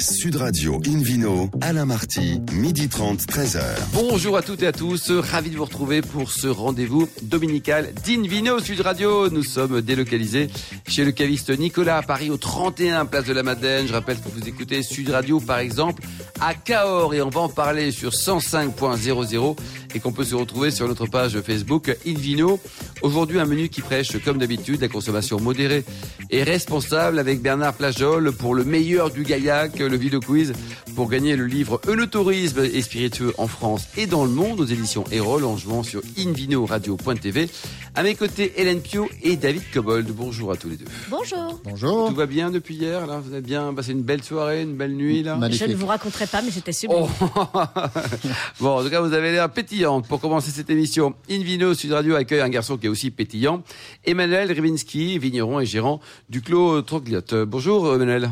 Sud Radio Invino, Alain Marty, midi 30, 13h. Bonjour à toutes et à tous, ravi de vous retrouver pour ce rendez-vous dominical d'Invino Sud Radio. Nous sommes délocalisés chez le caviste Nicolas à Paris au 31 place de la Madeleine. Je rappelle que vous écoutez Sud Radio par exemple à Cahors et on va en parler sur 105.00 et qu'on peut se retrouver sur notre page Facebook Invino. Aujourd'hui un menu qui prêche comme d'habitude la consommation modérée et responsable avec Bernard Plajol pour le meilleur du gaillac, le vidéo quiz pour gagner le livre Eunotourisme et spiritueux en France et dans le monde aux éditions Erol en jouant sur invinoradio.tv. À mes côtés, Hélène Pio et David Cobold. Bonjour à tous les deux. Bonjour. Bonjour. Tout va bien depuis hier là? Vous avez bien? Passé une belle soirée, une belle nuit là? Je ne vous raconterai pas, mais c'était sublime. Oh. bon, en tout cas, vous avez l'air pétillante pour commencer cette émission. Invino Sud Radio accueille un garçon qui est aussi pétillant, Emmanuel Rybinski, vigneron et gérant du Clos Trogliote. Bonjour Emmanuel.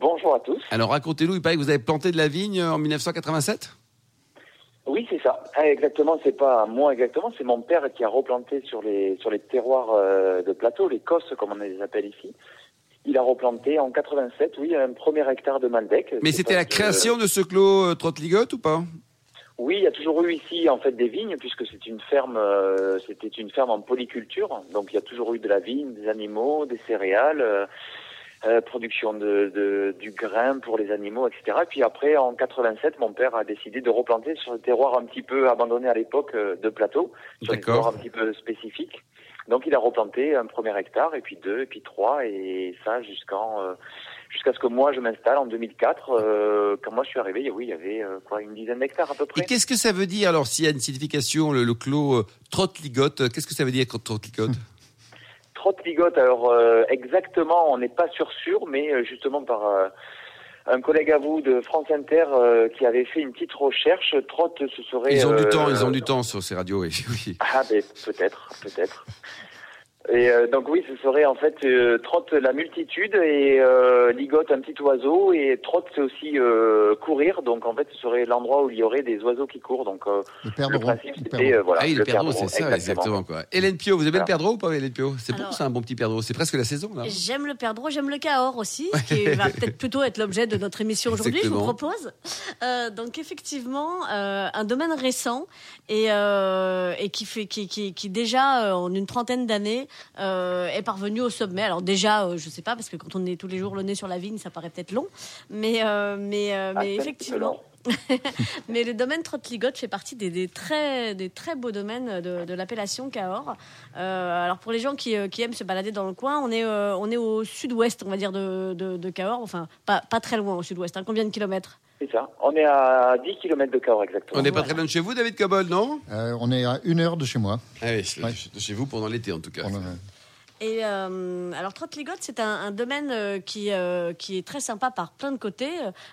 Bonjour à tous. Alors racontez-nous, il paraît que vous avez planté de la vigne en 1987 Oui, c'est ça. Ah, exactement, c'est pas moi exactement, c'est mon père qui a replanté sur les sur les terroirs euh, de plateau, les cosses comme on les appelle ici. Il a replanté en 87, oui, un premier hectare de Malbec. Mais c'était la que- création de ce clos euh, Trottligote ou pas? Oui, il y a toujours eu ici en fait des vignes puisque c'est une ferme, euh, c'était une ferme en polyculture. Donc il y a toujours eu de la vigne, des animaux, des céréales, euh, euh, production de, de- du grain pour les animaux, etc. Et puis après en 87, mon père a décidé de replanter sur le terroir un petit peu abandonné à l'époque euh, de plateau, sur D'accord. terroirs un petit peu spécifiques. Donc il a replanté un premier hectare et puis deux et puis trois et ça jusqu'en euh, jusqu'à ce que moi je m'installe en 2004. Euh, quand moi je suis arrivé, oui, il y avait euh, quoi une dizaine d'hectares à peu près. Et qu'est-ce que ça veut dire? Alors s'il y a une signification, le, le clos euh, Trottligote Qu'est-ce que ça veut dire Trottligote Trotte ligote, alors euh, exactement, on n'est pas sûr sûr, mais euh, justement par euh, un collègue à vous de France Inter qui avait fait une petite recherche, Trotte, ce serait... Ils ont du temps, ils ont du temps sur ces radios, oui. oui. Ah ben peut-être, peut-être. Et euh, donc oui, ce serait en fait euh, trotte la multitude et euh, ligote un petit oiseau et trotte c'est aussi euh, courir. Donc en fait ce serait l'endroit où il y aurait des oiseaux qui courent. Donc euh, Le le perdreau. principe Le c'était euh, voilà. ah oui, le, perdreau, c'est ça, exactement. exactement. quoi. Hélène Pio, vous aimez le Voilà. perdreau ou pas Hélène Pio? C'est bon, c'est un bon petit perdreau. C'est presque la saison là. J'aime le perdreau, j'aime le cahors aussi, qui va peut-être plutôt être l'objet de notre émission aujourd'hui, je vous propose. Euh, donc effectivement, euh, un domaine récent et, euh, et qui, fait, qui, qui, qui déjà, euh, en une trentaine d'années, euh, est parvenu au sommet. Alors déjà, euh, je sais pas, parce que quand on est tous les jours le nez sur la vigne, ça paraît peut-être long, mais, euh, mais, Ah, mais effectivement... Mais le domaine Trottligote fait partie des, des très, des très beaux domaines de, de l'appellation Cahors. Euh, alors pour les gens qui, euh, qui aiment se balader dans le coin, on est, euh, on est au sud-ouest, on va dire, de, de, de Cahors. Enfin, pas, pas très loin au sud-ouest. hein. Combien de kilomètres? C'est ça. On est à 10 km de Cahors exactement. On n'est pas très loin de chez vous, David Cobol, non? Euh, on est à une heure de chez moi. Ah oui, Ouais. de chez vous pendant l'été en tout cas. Et euh, alors Trottligote, c'est un, un domaine euh, qui, euh, qui est très sympa par plein de côtés.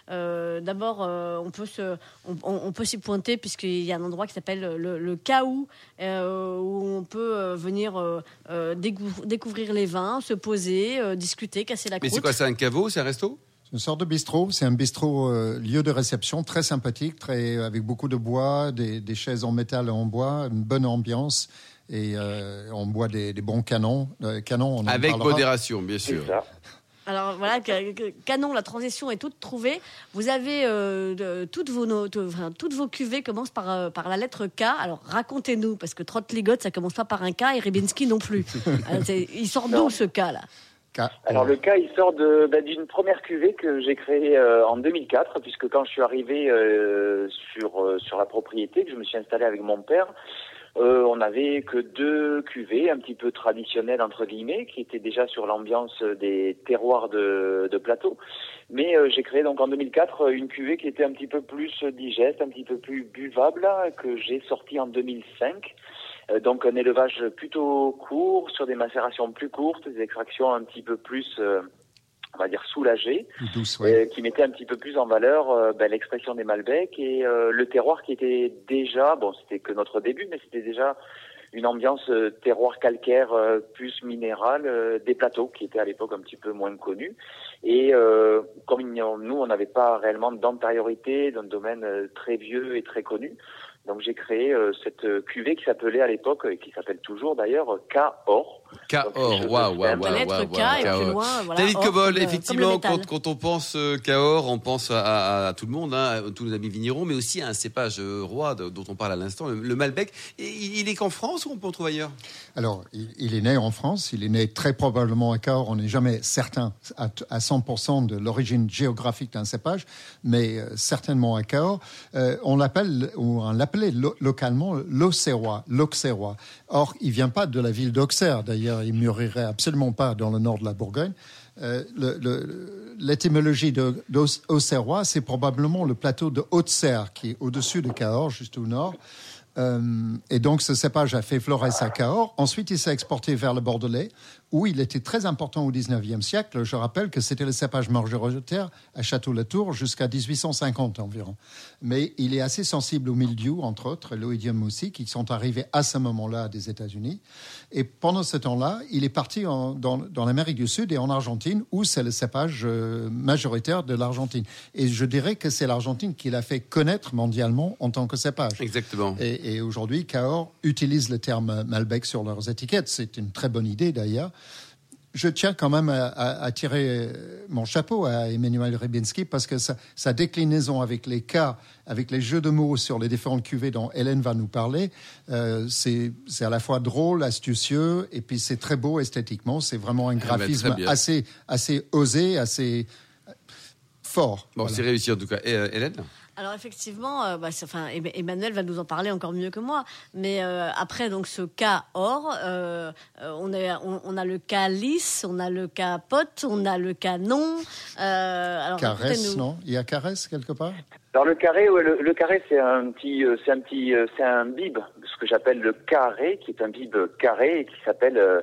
Euh, D'abord, euh, on peut se, on, peut s'y pointer puisqu'il y a un endroit qui s'appelle le, le Caou, euh, où on peut venir décou- découvrir les vins, se poser, euh, discuter, casser la Mais c'est croûte. quoi, c'est un caveau, c'est un resto? C'est une sorte de bistrot. C'est un bistrot euh, lieu de réception très sympathique, très avec beaucoup de bois, des, des chaises en métal et en bois, une bonne ambiance et euh, on boit des, des bons canons. Euh, canons, on Avec modération, bien sûr. ça. Alors voilà, Canon, la transition est toute trouvée. Vous avez euh, de- toutes, vos, no- de- enfin, toutes vos cuvées commencent par, euh, par la lettre K. Alors racontez-nous, parce que Trottligote, ça commence pas par un K et Rybinski non plus. Il sort d'où ce K là? Alors le cas, il sort ben, d'une première cuvée que j'ai créée euh, en 2004, puisque quand je suis arrivé euh, sur euh, sur la propriété, que je me suis installé avec mon père, euh, on n'avait que deux cuvées, un petit peu traditionnelles entre guillemets, qui étaient déjà sur l'ambiance des terroirs de, plateau. Mais euh, j'ai créé donc en 2004 une cuvée qui était un petit peu plus digeste, un petit peu plus buvable, que j'ai sortie en 2005. Euh, donc un élevage plutôt court, sur des macérations plus courtes, des extractions un petit peu plus, euh, on va dire, douce, ouais. euh, qui mettaient un petit peu plus en valeur euh, ben, l'expression des Malbecs et euh, le terroir qui était déjà, bon c'était que notre début, mais c'était déjà une ambiance terroir calcaire plus minéral euh, des plateaux qui étaient à l'époque un petit peu moins connus. Et comme nous, on n'avait pas réellement d'antériorité d'un domaine très vieux et très connu, donc j'ai créé cette cuvée qui s'appelait à l'époque, et qui s'appelle toujours d'ailleurs, K-Or. Cahors, waouh, waouh, waouh. David Cobol, euh, effectivement, quand, quand on pense euh, Cahors, on pense à, à- à tout le monde, hein, à tous nos amis vignerons, mais aussi à un cépage euh, roi de- dont on parle à l'instant, le, le Malbec. Et il, il est qu'en France ou on peut en trouver ailleurs? Alors, il, il est né en France, il est né très probablement à Cahors. On n'est jamais certain à, à 100% de l'origine géographique d'un cépage, mais euh, certainement à Cahors. Euh, on l'appelle, ou on l'appelait lo- localement l'Auxerrois, l'Auxerrois. Or, il vient pas de la ville d'Auxerre. D'ailleurs, il mûrirait absolument pas dans le nord de la Bourgogne. Euh, L'étymologie d'Auxerrois, c'est probablement le plateau de Haute-Serre, qui est au-dessus de Cahors, juste au nord. Euh, et donc, ce cépage a fait Flores à Cahors. Ensuite, il s'est exporté vers le Bordelais, où il était très important au 19e siècle. Je rappelle que c'était le cépage majoritaire à Château-Latour jusqu'à 1850 environ. Mais il est assez sensible au mildiou, entre autres, l'oïdium aussi, qui sont arrivés à ce moment-là des États-Unis. Et pendant ce temps-là, il est parti en- dans, dans l'Amérique du Sud et en Argentine, où c'est le cépage euh, majoritaire de l'Argentine. Et je dirais que c'est l'Argentine qui l'a fait connaître mondialement en tant que cépage. Exactement. Et, et aujourd'hui, Cahors utilise le terme Malbec sur leurs étiquettes. C'est une très bonne idée d'ailleurs. Je tiens quand même à, à- à tirer mon chapeau à Emmanuel Rybinski parce que sa, sa déclinaison avec les cas, avec les jeux de mots sur les différentes cuvées dont Hélène va nous parler, euh, c'est à la fois drôle, astucieux et puis c'est très beau esthétiquement. C'est vraiment un très graphisme assez, assez osé, assez fort. Bon, Voilà. c'est réussi en tout cas. Et, euh, Hélène? Alors effectivement, euh, bah, enfin, Em- Emmanuel va nous en parler encore mieux que moi. Mais euh, après donc ce cas or, euh, on, est, on, on a le cas lisse, on a le cas pote, on a le cas non. Euh, alors Caresse, non? Il y a caresse quelque part? Alors le carré, ouais, le, le carré, c'est un petit, euh, c'est un petit, euh, c'est un bib, ce que j'appelle le carré, qui est un bib carré et qui s'appelle euh,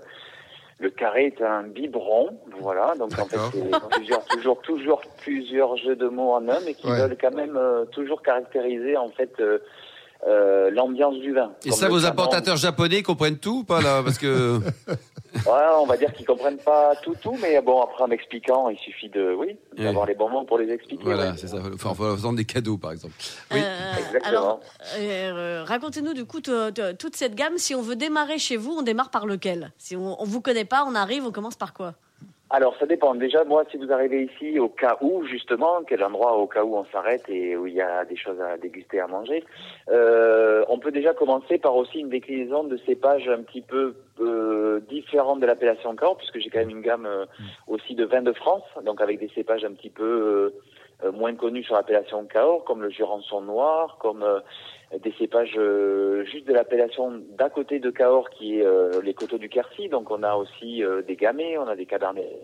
le carré est un biberon, voilà. Donc en fait, c'est plusieurs, toujours, toujours plusieurs jeux de mots en un, mais qui Ouais. veulent quand même euh, toujours caractériser en fait euh, euh, l'ambiance du vin. Et ça, vos importateurs japonais comprennent tout ou pas là Parce que Ouais, on va dire qu'ils comprennent pas tout, tout, mais bon, après en m'expliquant, il suffit de, oui, d'avoir les bons mots pour les expliquer. voilà, ouais. c'est ça. Enfin, faut vendre des cadeaux, par exemple. Oui. Euh, Exactement. alors, euh, racontez-nous du coup t- t- toute cette gamme. Si on veut démarrer chez vous, on démarre par lequel? Si on, on vous connaît pas, on arrive, on commence par quoi? Alors, ça dépend. Déjà, moi, si vous arrivez ici au cas où, justement, quel endroit au cas où on s'arrête et où il y a des choses à déguster, à manger, euh, on peut déjà commencer par aussi une déclinaison de cépages un petit peu euh, différentes de l'appellation Cahors, puisque j'ai quand même une gamme euh, aussi de vins de France, donc avec des cépages un petit peu euh, moins connus sur l'appellation Cahors, comme le Jurançon noir, comme euh, des cépages euh, juste de l'appellation d'à côté de Cahors, qui est euh, les coteaux du Quercy. Donc on a aussi euh, des gamay, on a des cabernets.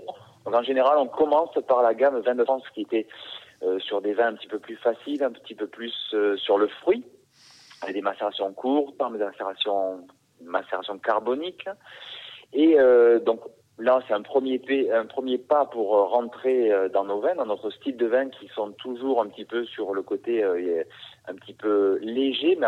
Donc en général, on commence par la gamme vin de France, qui était euh, sur des vins un petit peu plus faciles, un petit peu plus euh, sur le fruit, avec des macérations courtes, des macérations, macération carbonique. Et euh, donc là, c'est un premier, pas pour euh, rentrer euh, dans nos vins, dans notre style de vin qui sont toujours un petit peu sur le côté euh, un petit peu léger, mais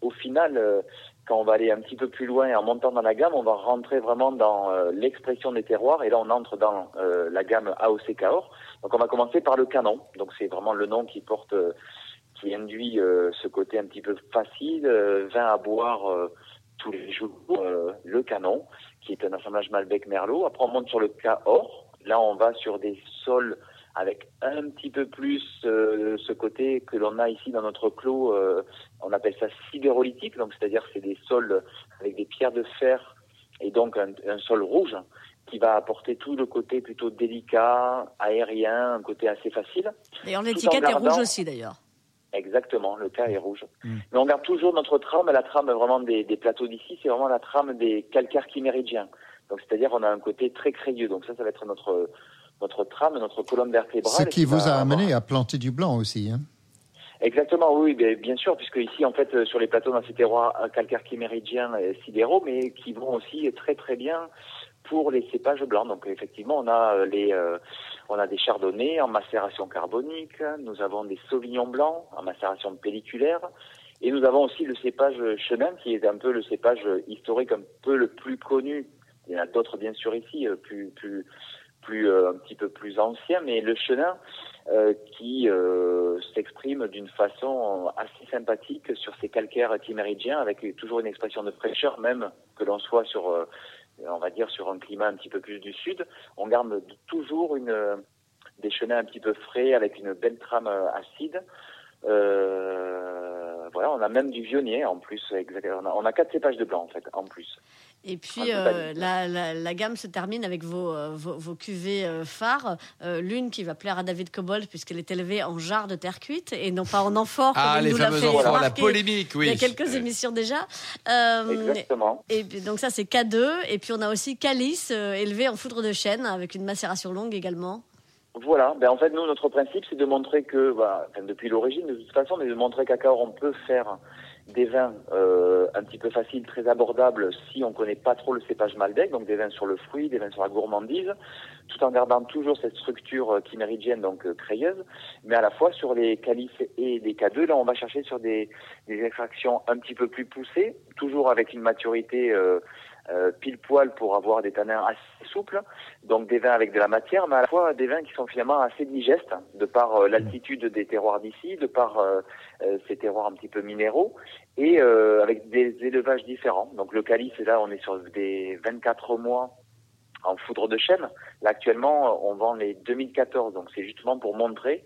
au final, quand on va aller un petit peu plus loin en montant dans la gamme, on va rentrer vraiment dans l'expression des terroirs. Et là, on entre dans la gamme AOC Cahors. Donc, on va commencer par le canon. Donc, c'est vraiment le nom qui porte, qui induit ce côté un petit peu facile, vin à boire tous les jours. euh, le canon, qui est un assemblage Malbec Merlot. Après, on monte sur le Cahors. Là, on va sur des sols avec un petit peu plus euh, ce côté que l'on a ici dans notre clos, euh, on appelle ça sidérolithique, donc c'est-à-dire c'est des sols avec des pierres de fer et donc un, un sol rouge qui va apporter tout le côté plutôt délicat, aérien, un côté assez facile. D'ailleurs, en l'étiquette est rouge aussi, d'ailleurs. Exactement, le cas est rouge. Mais on garde toujours notre trame, la trame vraiment des, des plateaux d'ici, c'est vraiment la trame des calcaires chiméridgiens. Donc c'est-à-dire on a un côté très crayeux. Donc ça, ça va être notre notre trame, notre colonne vertébrale. Ce qui vous a avoir- amené à planter du blanc aussi. Hein Exactement, oui, bien, bien sûr, puisque ici, en fait, euh, sur les plateaux, a ces terroirs calcaires chiméridgiens et sidéraux, mais qui vont aussi très très bien pour les cépages blancs. Donc effectivement, on a euh, les, euh, on a des chardonnays en macération carbonique, nous avons des sauvignons blancs en macération pelliculaire, et nous avons aussi le cépage chenin, qui est un peu le cépage historique un peu le plus connu. Il y en a d'autres bien sûr ici, euh, plus plus euh, un petit peu plus anciens, mais le chenin euh, qui s'exprime d'une façon assez sympathique sur ces calcaires chiméridgiens, avec toujours une expression de fraîcheur, même que l'on soit sur on va dire sur un climat un petit peu plus du sud, on garde toujours une, des chenins un petit peu frais avec une belle trame acide. Euh, voilà, on a même du vionnier en plus. On a, on a quatre cépages de blanc en fait, en plus. Et puis euh, la, la, gamme se termine avec vos, euh, vos, cuvées euh, phares. L'une qui va plaire à David Cobold puisqu'elle est élevée en jarre de terre cuite et non pas en amphore. Ah, les fameux amphores, la polémique, oui. Il y a quelques émissions déjà. Exactement. Et, donc ça c'est K2. Et puis on a aussi Calice élevé en foudre de chêne avec une macération longue également. Voilà, ben en fait nous notre principe c'est de montrer que, bah, enfin, depuis l'origine de toute façon, mais de montrer qu'à Cahors on peut faire des vins euh, un petit peu faciles, très abordables si on connaît pas trop le cépage Malbec, donc des vins sur le fruit, des vins sur la gourmandise, tout en gardant toujours cette structure euh, donc euh, crayeuse, mais à la fois sur les calices et des K2, là on va chercher sur des, des extractions un petit peu plus poussées, toujours avec une maturité euh, euh, pile poil pour avoir des tanins assez souples, donc des vins avec de la matière, mais à la fois des vins qui sont finalement assez digestes, de par euh, l'altitude des terroirs d'ici, de par ces terroirs un petit peu minéraux, et avec des élevages différents. Donc le calice, là, on est sur des 24 mois en foudre de chêne. Là, actuellement, on vend les 2014, donc c'est justement pour montrer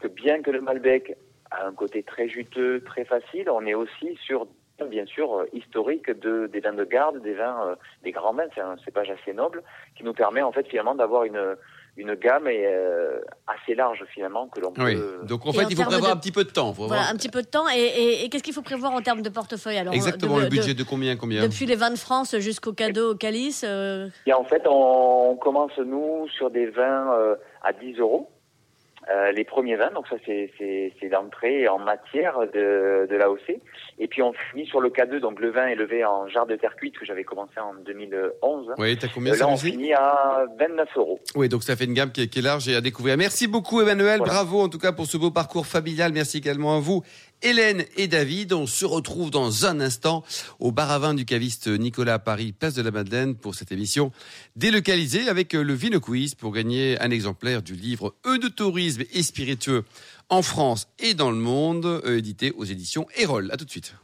que bien que le Malbec a un côté très juteux, très facile, on est aussi sur bien sûr euh, historique de, des vins de garde, des vins, euh, des grands vins, c'est un cépage assez noble qui nous permet en fait finalement d'avoir une une gamme et, euh, assez large finalement que l'on oui. Donc en fait, il faut prévoir un petit peu de temps. voilà, un petit peu de temps. Et, et, qu'est-ce qu'il faut prévoir en termes de portefeuille alors Exactement, le budget de, combien, combien? Depuis les vins de France jusqu'au cadeau, au calice. Et en fait, on, commence nous sur des vins à 10 euros. Euh, les premiers vins, donc ça c'est c'est d'entrée en matière de, de l'AOC. Et puis on finit sur le K2, donc le vin élevé en jarre de terre cuite que j'avais commencé en 2011. Oui, t'as combien euh, Là on finit à 29 euros. Oui, donc ça fait une gamme qui est, qui est large et à découvrir. Merci beaucoup Emmanuel, bravo en tout cas pour ce beau parcours familial. Merci également à vous Hélène et David. On se retrouve dans un instant au bar à du caviste Nicolas Paris, place de la Madeleine, pour cette émission délocalisée avec le Vino Quiz pour gagner un exemplaire du livre E de tourisme et spiritueux en France et dans le monde, euh, édité aux éditions Erol. À tout de suite.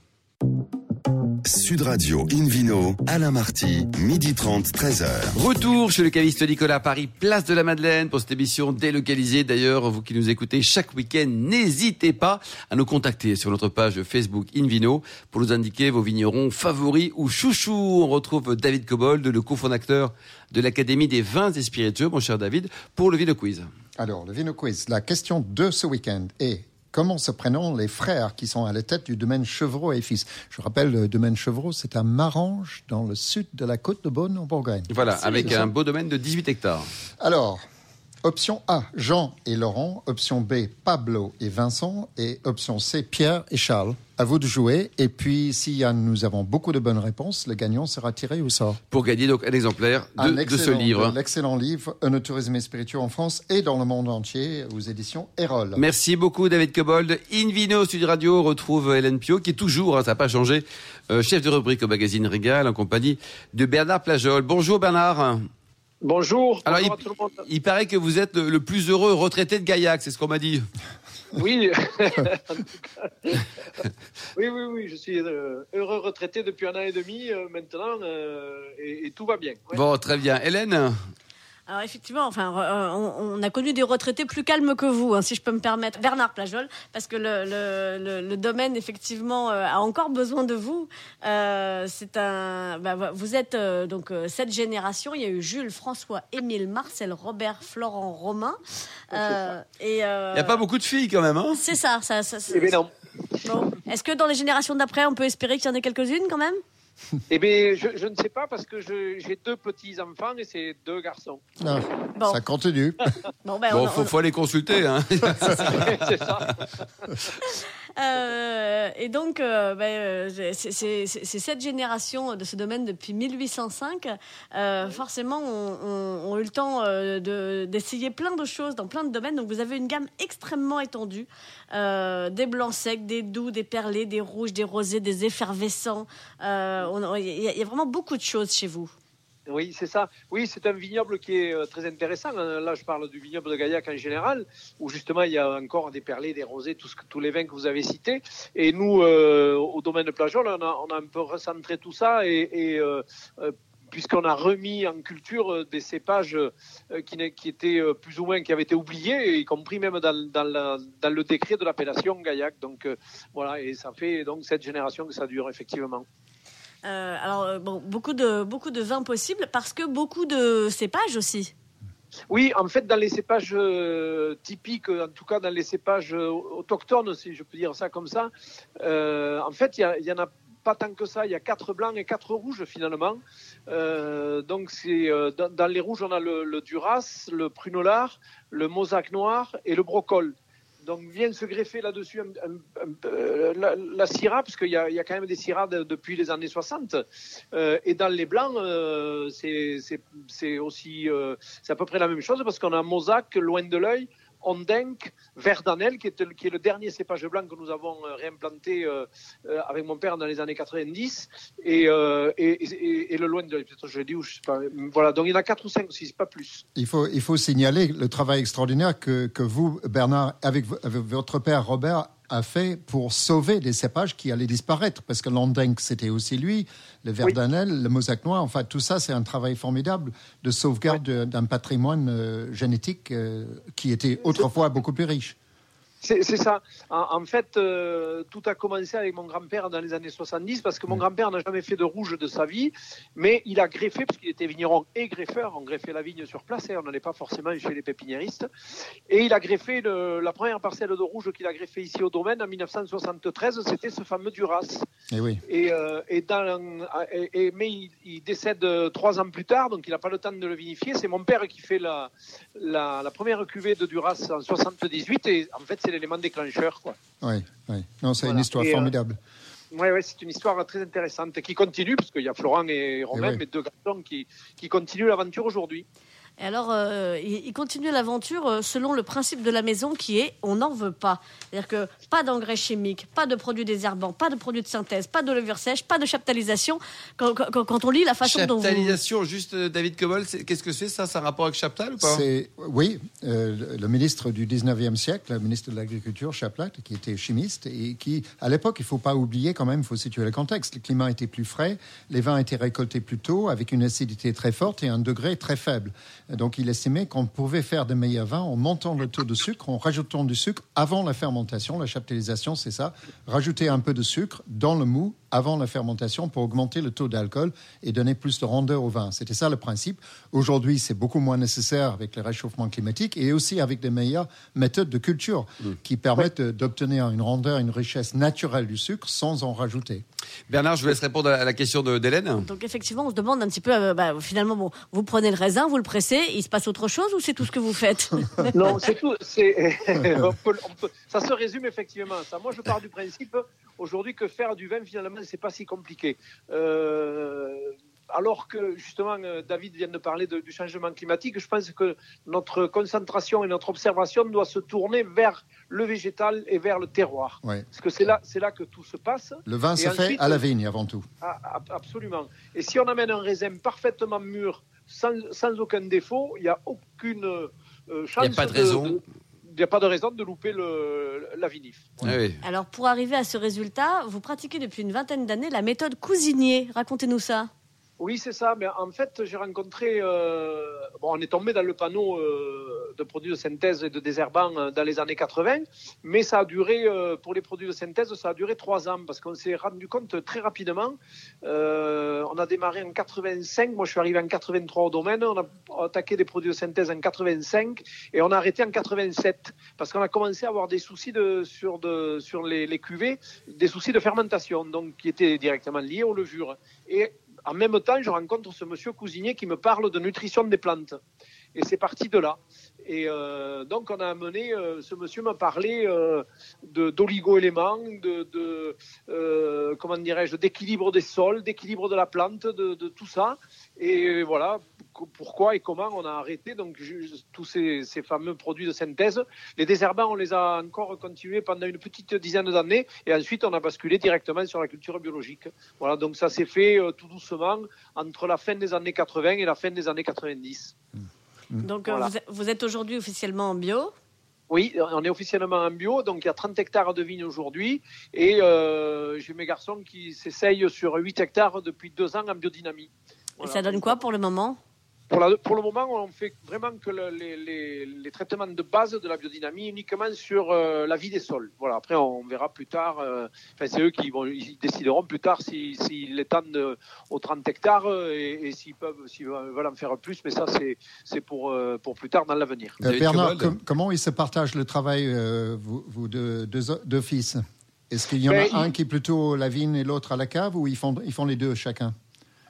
Sud Radio Invino, Alain Marty, midi 30, 13h. Retour chez le caviste Nicolas à Paris, place de la Madeleine pour cette émission délocalisée. D'ailleurs, vous qui nous écoutez chaque week-end, n'hésitez pas à nous contacter sur notre page Facebook Invino pour nous indiquer vos vignerons favoris ou chouchous. On retrouve David Cobold, le cofondateur de l'Académie des vins et spiritueux, mon cher David, pour le Vino Quiz. Alors, le Vino Quiz, la question de ce week-end est comment se prénoment les frères qui sont à la tête du domaine Chevreau et Fils. Je rappelle, le domaine Chevreau, c'est un Marange dans le sud de la côte de Beaune en Bourgogne. Voilà, avec un beau domaine de 18 hectares. Alors, Option A, Jean et Laurent. Option B, Pablo et Vincent. Et option C, Pierre et Charles. À vous de jouer. Et puis, si nous avons beaucoup de bonnes réponses, le gagnant sera tiré au sort. Pour gagner donc un exemplaire de, ce livre. L'excellent livre, Un tourisme et spirituel en France et dans le monde entier, aux éditions Erol. Merci beaucoup, David Cobold. Invino Studio Radio retrouve Hélène Pio, qui est toujours, hein, ça n'a pas changé, euh, chef de rubrique au magazine Régal, en compagnie de Bernard Plajol. Bonjour, Bernard. Bonjour. Alors, il, paraît que vous êtes le, plus heureux retraité de Gaillac, c'est ce qu'on m'a dit. Oui. oui, oui, oui, je suis euh, heureux retraité depuis un an et demi euh, maintenant euh, et, tout va bien. Bon, très bien. Hélène? Alors effectivement, enfin, euh, on, a connu des retraités plus calmes que vous, hein, si je peux me permettre, Bernard Plajol, parce que le, domaine effectivement euh, a encore besoin de vous. Euh, c'est un, bah, vous êtes donc cette génération. Il y a eu Jules, François, Émile, Marcel, Robert, Florent, Romain. et il n'y a pas beaucoup de filles quand même, hein C'est ça, ça. ça, non. Bon. Est-ce que dans les générations d'après, on peut espérer qu'il y en ait quelques-unes quand même? Eh bien, je, ne sais pas parce que j'ai deux petits enfants et c'est deux garçons. Ah, ça continue. bon, ben, faut, faut, aller consulter. Hein. c'est ça. Euh, et donc, euh, ben, euh, c'est cette génération de ce domaine depuis 1805. forcément, ont, eu le temps d'essayer plein de choses dans plein de domaines. Donc, vous avez une gamme extrêmement étendue. des blancs secs, des doux, des perlés, des rouges, des rosés, des effervescents. Il y, a vraiment beaucoup de choses chez vous. Oui, c'est ça. Oui, c'est un vignoble qui est euh, très intéressant. Hein. Là, je parle du vignoble de Gaillac en général, où justement il y a encore des perlés, des rosés, tous, les vins que vous avez cités. Et nous, euh, au domaine de Plajol, on a, un peu recentré tout ça et, euh, puisqu'on a remis en culture des cépages qui, étaient plus ou moins, qui avaient été oubliés, y compris même dans le décret de l'appellation Gaillac. Donc voilà, et ça fait donc cette génération que ça dure effectivement. Alors, bon, beaucoup de, beaucoup de vins possibles parce que beaucoup de cépages aussi. Oui, en fait, dans les cépages euh, typiques, en tout cas dans les cépages euh, autochtones, si je peux dire ça comme ça, euh, en fait, il y, en a pas tant que ça. Il y a quatre blancs et quatre rouges finalement. donc c'est dans, les rouges, on a le, le Duras, le Prunolar, le Mosaque noir et le Brocol donc vient se greffer là-dessus euh, la, Syrah, parce qu'il y, a quand même des Syrahs depuis les années 60. Euh, et dans les blancs, euh, c'est aussi c'est à peu près la même chose, parce qu'on a Mosaque, loin de l'œil, Ondenk, Verdanel, qui est, qui est, le dernier cépage blanc que nous avons euh, réimplanté euh, euh, avec mon père dans les années 90, et, et, et, le loin de peut-être je l'ai dit, ou je sais pas. Voilà, donc il y en a 4 ou 5 ou 6, pas plus. Il faut, il faut signaler le travail extraordinaire que, que vous, Bernard, avec, avec votre père Robert, a fait pour sauver des cépages qui allaient disparaître, parce que l'Andenk, c'était aussi lui, le Verdanel, le Mosaque noir, enfin tout ça, c'est un travail formidable de sauvegarde d'un patrimoine euh, génétique euh, qui était autrefois beaucoup plus riche. C'est ça. En, fait, euh, tout a commencé avec mon grand-père dans les années 70 parce que mon grand-père n'a jamais fait de rouge de sa vie, mais il a greffé, parce qu'il était vigneron et greffeur, on greffait la vigne sur place et on n'allait pas forcément chez les pépiniéristes. Et il a greffé la première parcelle de rouge qu'il a greffé ici au domaine en 1973, c'était ce fameux Duras. Et oui. Et, euh, mais il, décède trois ans plus tard, donc il n'a pas le temps de le vinifier. C'est mon père qui fait la, la, la première cuvée de Duras en 78 et en fait c'est l'élément déclencheur. Quoi. Oui, oui. Non, c'est une histoire euh, formidable. Oui, ouais, c'est une histoire très intéressante qui continue, parce qu'il y a Florent et Romain, mais deux garçons qui, qui continuent l'aventure aujourd'hui. Et alors, euh, il, continue l'aventure euh, selon le principe de la maison qui est on n'en veut pas. C'est-à-dire que pas d'engrais chimiques, pas de produits désherbants, pas de produits de synthèse, pas de levure sèche, pas de chaptalisation. Quand, quand, on lit la façon dont vous... Chaptalisation, juste euh, David Cobol, qu'est-ce que c'est ça? Ça a un rapport avec Chaptal ou pas? Oui, le ministre du 19e siècle, le ministre de l'Agriculture, Chaptal, qui était chimiste et qui, à l'époque, il ne faut pas oublier quand même, il faut situer le contexte. Le climat était plus frais, les vins étaient récoltés plus tôt avec une acidité très forte et un degré très faible. Donc il estimait qu'on pouvait faire des meilleurs vins en montant le taux de sucre, en rajoutant du sucre avant la fermentation. La chaptalisation, c'est ça. Rajouter un peu de sucre dans le mou avant la fermentation pour augmenter le taux d'alcool et donner plus de rondeur au vin. C'était ça le principe. Aujourd'hui, c'est beaucoup moins nécessaire avec le réchauffement climatique et aussi avec des meilleures méthodes de culture mm. qui permettent d'obtenir une rondeur, une richesse naturelle du sucre sans en rajouter. Bernard, je vous laisse répondre à la question d'Hélène. Donc effectivement, on se demande un petit peu, euh, bah, finalement, bon, vous prenez le raisin, vous le pressez, il se passe autre chose ou c'est tout ce que vous faites? Non, c'est tout. ça se résume effectivement ça. Moi, je pars du principe aujourd'hui que faire du vin, finalement, c'est pas si compliqué. Euh, alors que justement euh, David vient de parler du changement climatique, je pense que notre concentration et notre observation doit se tourner vers le végétal et vers le terroir. Parce que c'est là, c'est là que tout se passe. Le vin se fait à la vigne avant tout. Ah, absolument. Et si on amène un raisin parfaitement mûr, sans, aucun défaut, il n'y a aucune euh, chance. Il n'y a pas de raison il n'y a pas de raison de louper le, la vinif. Ah Alors, pour arriver à ce résultat, vous pratiquez depuis une vingtaine d'années la méthode cousinier. Racontez-nous ça. Oui, c'est ça. Mais en fait, j'ai rencontré. Euh, bon, on est tombé dans le panneau euh, de produits de synthèse et de désherbants euh, dans les années 80, mais ça a duré, pour les produits de synthèse, ça a duré trois ans parce qu'on s'est rendu compte très rapidement. on a démarré en 85. Moi, je suis arrivé en 83 au domaine. On a attaqué des produits de synthèse en 85 et on a arrêté en 87 parce qu'on a commencé à avoir des soucis de, sur, de, sur les, les cuvées, des soucis de fermentation, donc qui étaient directement liés aux levures. Et en même temps, je rencontre ce monsieur cuisinier qui me parle de nutrition des plantes. Et c'est parti de là. Et euh, donc, on a amené, euh, ce monsieur m'a parlé euh, d'oligo-éléments, de, comment dirais-je, d'équilibre des sols, d'équilibre de la plante, de, tout ça. Et voilà pourquoi et comment on a arrêté donc tous ces, ces, fameux produits de synthèse. Les désherbants, on les a encore continués pendant une petite dizaine d'années, et ensuite on a basculé directement sur la culture biologique. Voilà, donc ça s'est fait tout doucement entre la fin des années 80 et la fin des années 90. Mm. Donc euh, vous, êtes aujourd'hui officiellement en bio? Oui, on est officiellement en bio, donc il y a 30 hectares de vignes aujourd'hui, et euh, j'ai mes garçons qui s'essayent sur 8 hectares depuis deux ans en biodynamie. Et ça donne quoi pour le moment pour, la, pour, le moment, on fait vraiment que le, les, les, les, traitements de base de la biodynamie uniquement sur euh, la vie des sols. Voilà. Après, on verra plus tard. Euh, enfin, c'est eux qui vont, ils décideront plus tard s'ils si, si l'étendent aux 30 hectares euh, et, et s'ils peuvent, s'ils veulent en faire plus. Mais ça, c'est, c'est pour, pour plus tard dans l'avenir. Bernard, com comment ils se partagent le travail, vous, vous deux, deux, deux fils? Est-ce qu'il y en a ben, un il... qui est plutôt la vigne et l'autre à la cave ou ils font, ils font les deux chacun?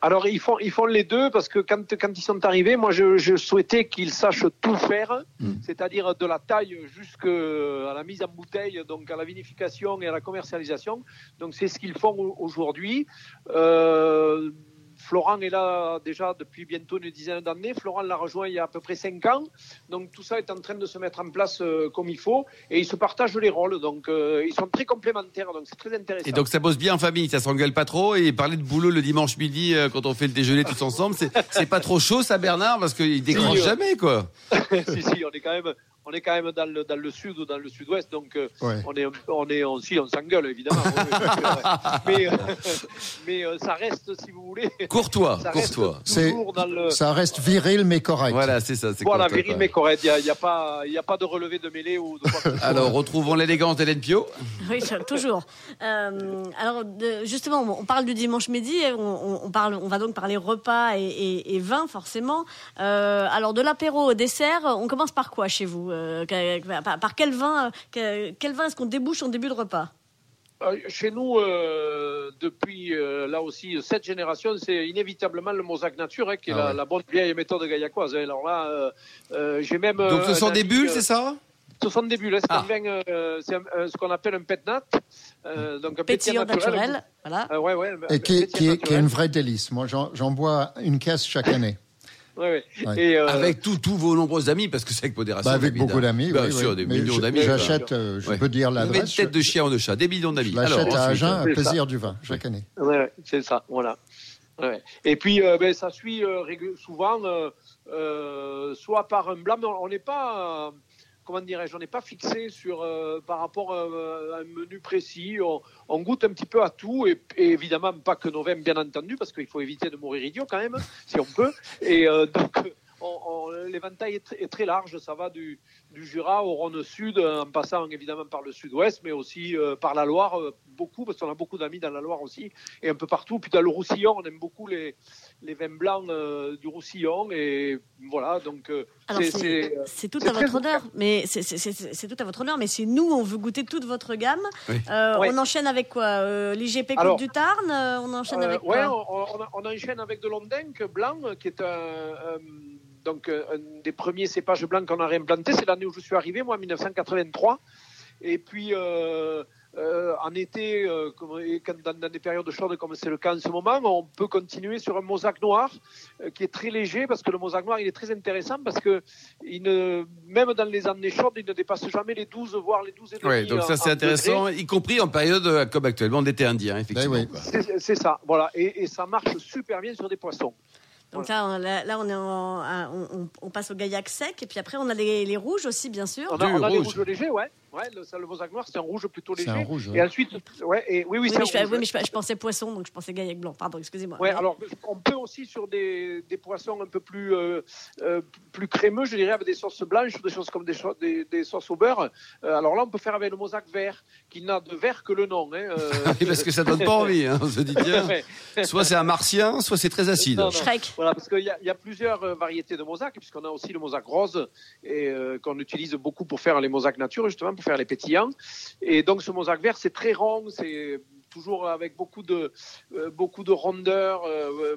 Alors ils font ils font les deux parce que quand quand ils sont arrivés, moi je, je souhaitais qu'ils sachent tout faire, mm. c'est-à-dire de la taille jusqu'à la mise en bouteille, donc à la vinification et à la commercialisation. Donc c'est ce qu'ils font aujourd'hui. Euh, Florent est là déjà depuis bientôt une dizaine d'années. Florent l'a rejoint il y a à peu près cinq ans. Donc tout ça est en train de se mettre en place euh, comme il faut. Et ils se partagent les rôles. Donc euh, ils sont très complémentaires. Donc c'est très intéressant. Et donc ça bosse bien en famille. Ça s'engueule pas trop. Et parler de boulot le dimanche midi euh, quand on fait le déjeuner tous ensemble, c'est pas trop chaud ça Bernard? Parce qu'il décroche si, jamais quoi. si, si, on est quand même on est quand même dans le, dans le sud ou dans le sud-ouest, donc euh, ouais. on est, on est aussi, on s'engueule évidemment. mais euh, mais euh, ça reste, si vous voulez. Courtois, ça courtois. Le... Ça reste viril mais correct. Voilà, c'est ça. Voilà, courtois, viril mais correct. Il n'y a, y a, pas, il a pas de relevé de mêlée ou de quoi Alors, retrouvons l'élégance d'Hélène Pio. Oui, toujours. alors, justement, on parle du dimanche midi, on, on, parle, on va donc parler repas et, et, et vin, forcément. alors, de l'apéro au dessert, on commence par quoi chez vous euh, par quel vin, quel vin est-ce qu'on débouche en début de repas? Euh, chez nous, euh, depuis euh, là aussi cette génération, c'est inévitablement le Mosaque Nature, hein, qui est ah la, ouais. la, bonne vieille méthode gaillacoise. Hein. Alors là, j'ai même. Donc ce sont des bulles, c'est ça? Ce sont des bulles. C'est ah. ce qu'on appelle un pétnat. Euh, donc un pétillant naturel. naturel voilà. ouais, ouais, Et qui, qui, est, qui, est, une vraie délice. Moi, j'en bois une caisse chaque année. Ouais, ouais. Et euh... Avec tous vos nombreux amis, parce que c'est avec modération. Bah avec beaucoup d'amis, Bien oui, sûr, des millions d'amis. J'achète, euh, je peux dire l'adresse. Une tête de chien ou de chat, des millions d'amis. J'achète à Agen un plaisir du vin, chaque année. Ouais, c'est ça, voilà. Ouais. Et puis, euh, ben, ça suit euh, souvent, euh, soit par un blanc, mais on n'est pas dirais-je, on n'est pas fixé sur euh, par rapport à, un menu précis. On, goûte un petit peu à tout et, et, évidemment pas que nos vins, bien entendu, parce qu'il faut éviter de mourir idiot quand même, si on peut. Et euh, donc l'éventail est, est, très large, ça va du, du, Jura au Rhône Sud, en passant évidemment par le Sud-Ouest, mais aussi euh, par la Loire, euh, beaucoup, parce qu'on a beaucoup d'amis dans la Loire aussi, et un peu partout. Puis dans le Roussillon, on aime beaucoup les, les vins blancs euh, du Roussillon, et voilà, donc c'est tout à votre honneur, mais c'est tout à votre honneur, mais si nous on veut goûter toute votre gamme, oui. On enchaîne avec quoi L'IGP Côte du Tarn, on enchaîne avec ouais, quoi? on, on, on, enchaîne avec de l'Ondenc blanc, qui est un, un donc euh, un des premiers cépages blancs qu'on a réimplanté. C'est l'année où je suis arrivé, moi, 1983. Et puis, euh, euh, en été, euh, dans, dans, des périodes chaudes comme c'est le cas en ce moment, on peut continuer sur un mosaque noir euh, qui est très léger parce que le mosaque noir il est très intéressant parce que il ne, même dans les années chaudes, il ne dépasse jamais les 12 voire les 12 et demi. Oui, donc ça c'est intéressant, degrés. y compris en période comme actuellement d'été indien, effectivement. Ben oui. C'est ça, voilà, et, et ça marche super bien sur des poissons. Donc là, là, là, on, est en, on, on, passe au gaillac sec et puis après on a les, les rouges aussi bien sûr. On a, on a les rouges légers, ouais. Ouais, le, le Mosaque noir, c'est un rouge plutôt léger. Un rouge, ouais. Et ensuite, ouais, et, oui, oui, oui, c'est mais, je, oui, mais je, je, pensais poisson, donc je pensais gaillac blanc. Pardon, excusez-moi. Ouais, alors on peut aussi sur des, des poissons un peu plus euh, euh, plus crémeux, je dirais, avec des sauces blanches ou des choses comme des, des, des sauces au beurre. Euh, alors là, on peut faire avec le Mosaque vert, qui n'a de vert que le nom. Hein, euh... parce que ça donne pas envie. Hein, on se dit bien. soit c'est un martien, soit c'est très acide. Non, non. Voilà, parce qu'il y, y, a plusieurs variétés de Mosaque, puisqu'on a aussi le Mosaque rose et euh, qu'on utilise beaucoup pour faire les Mosaques nature, justement, pour faire les pétillants. Et donc ce mosaque vert, c'est très rond, c'est toujours avec beaucoup de, euh, beaucoup de rondeur. Euh,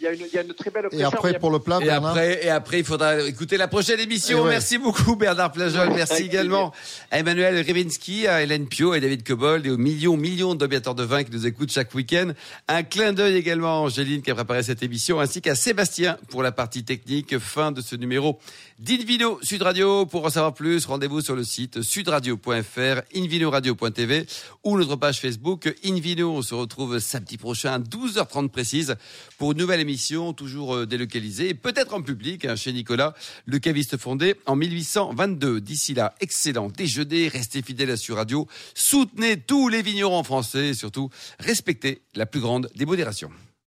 il y, a une, il y, a une, très belle Et après, pour le plat, et après, et après, il faudra écouter la prochaine émission. Ouais. Merci beaucoup, Bernard Plajol. Merci également à Emmanuel Ribinski, à Hélène Pio, à David Cobold et aux millions, millions d'obéateurs de vin qui nous écoutent chaque week-end. Un clin d'œil également à Angéline qui a préparé cette émission, ainsi qu'à Sébastien pour la partie technique. Fin de ce numéro d'Invino Sud Radio. Pour en savoir plus, rendez-vous sur le site sudradio.fr, invinoradio.tv ou notre page Facebook Invino. On se retrouve samedi prochain à 12h30 précise pour une nouvelle émission, toujours euh, délocalisée peut-être en public, hein, chez Nicolas, le caviste fondé en 1822. D'ici là, excellent déjeuner, restez fidèles à Sud Radio, soutenez tous les vignerons français et surtout respectez la plus grande des modérations.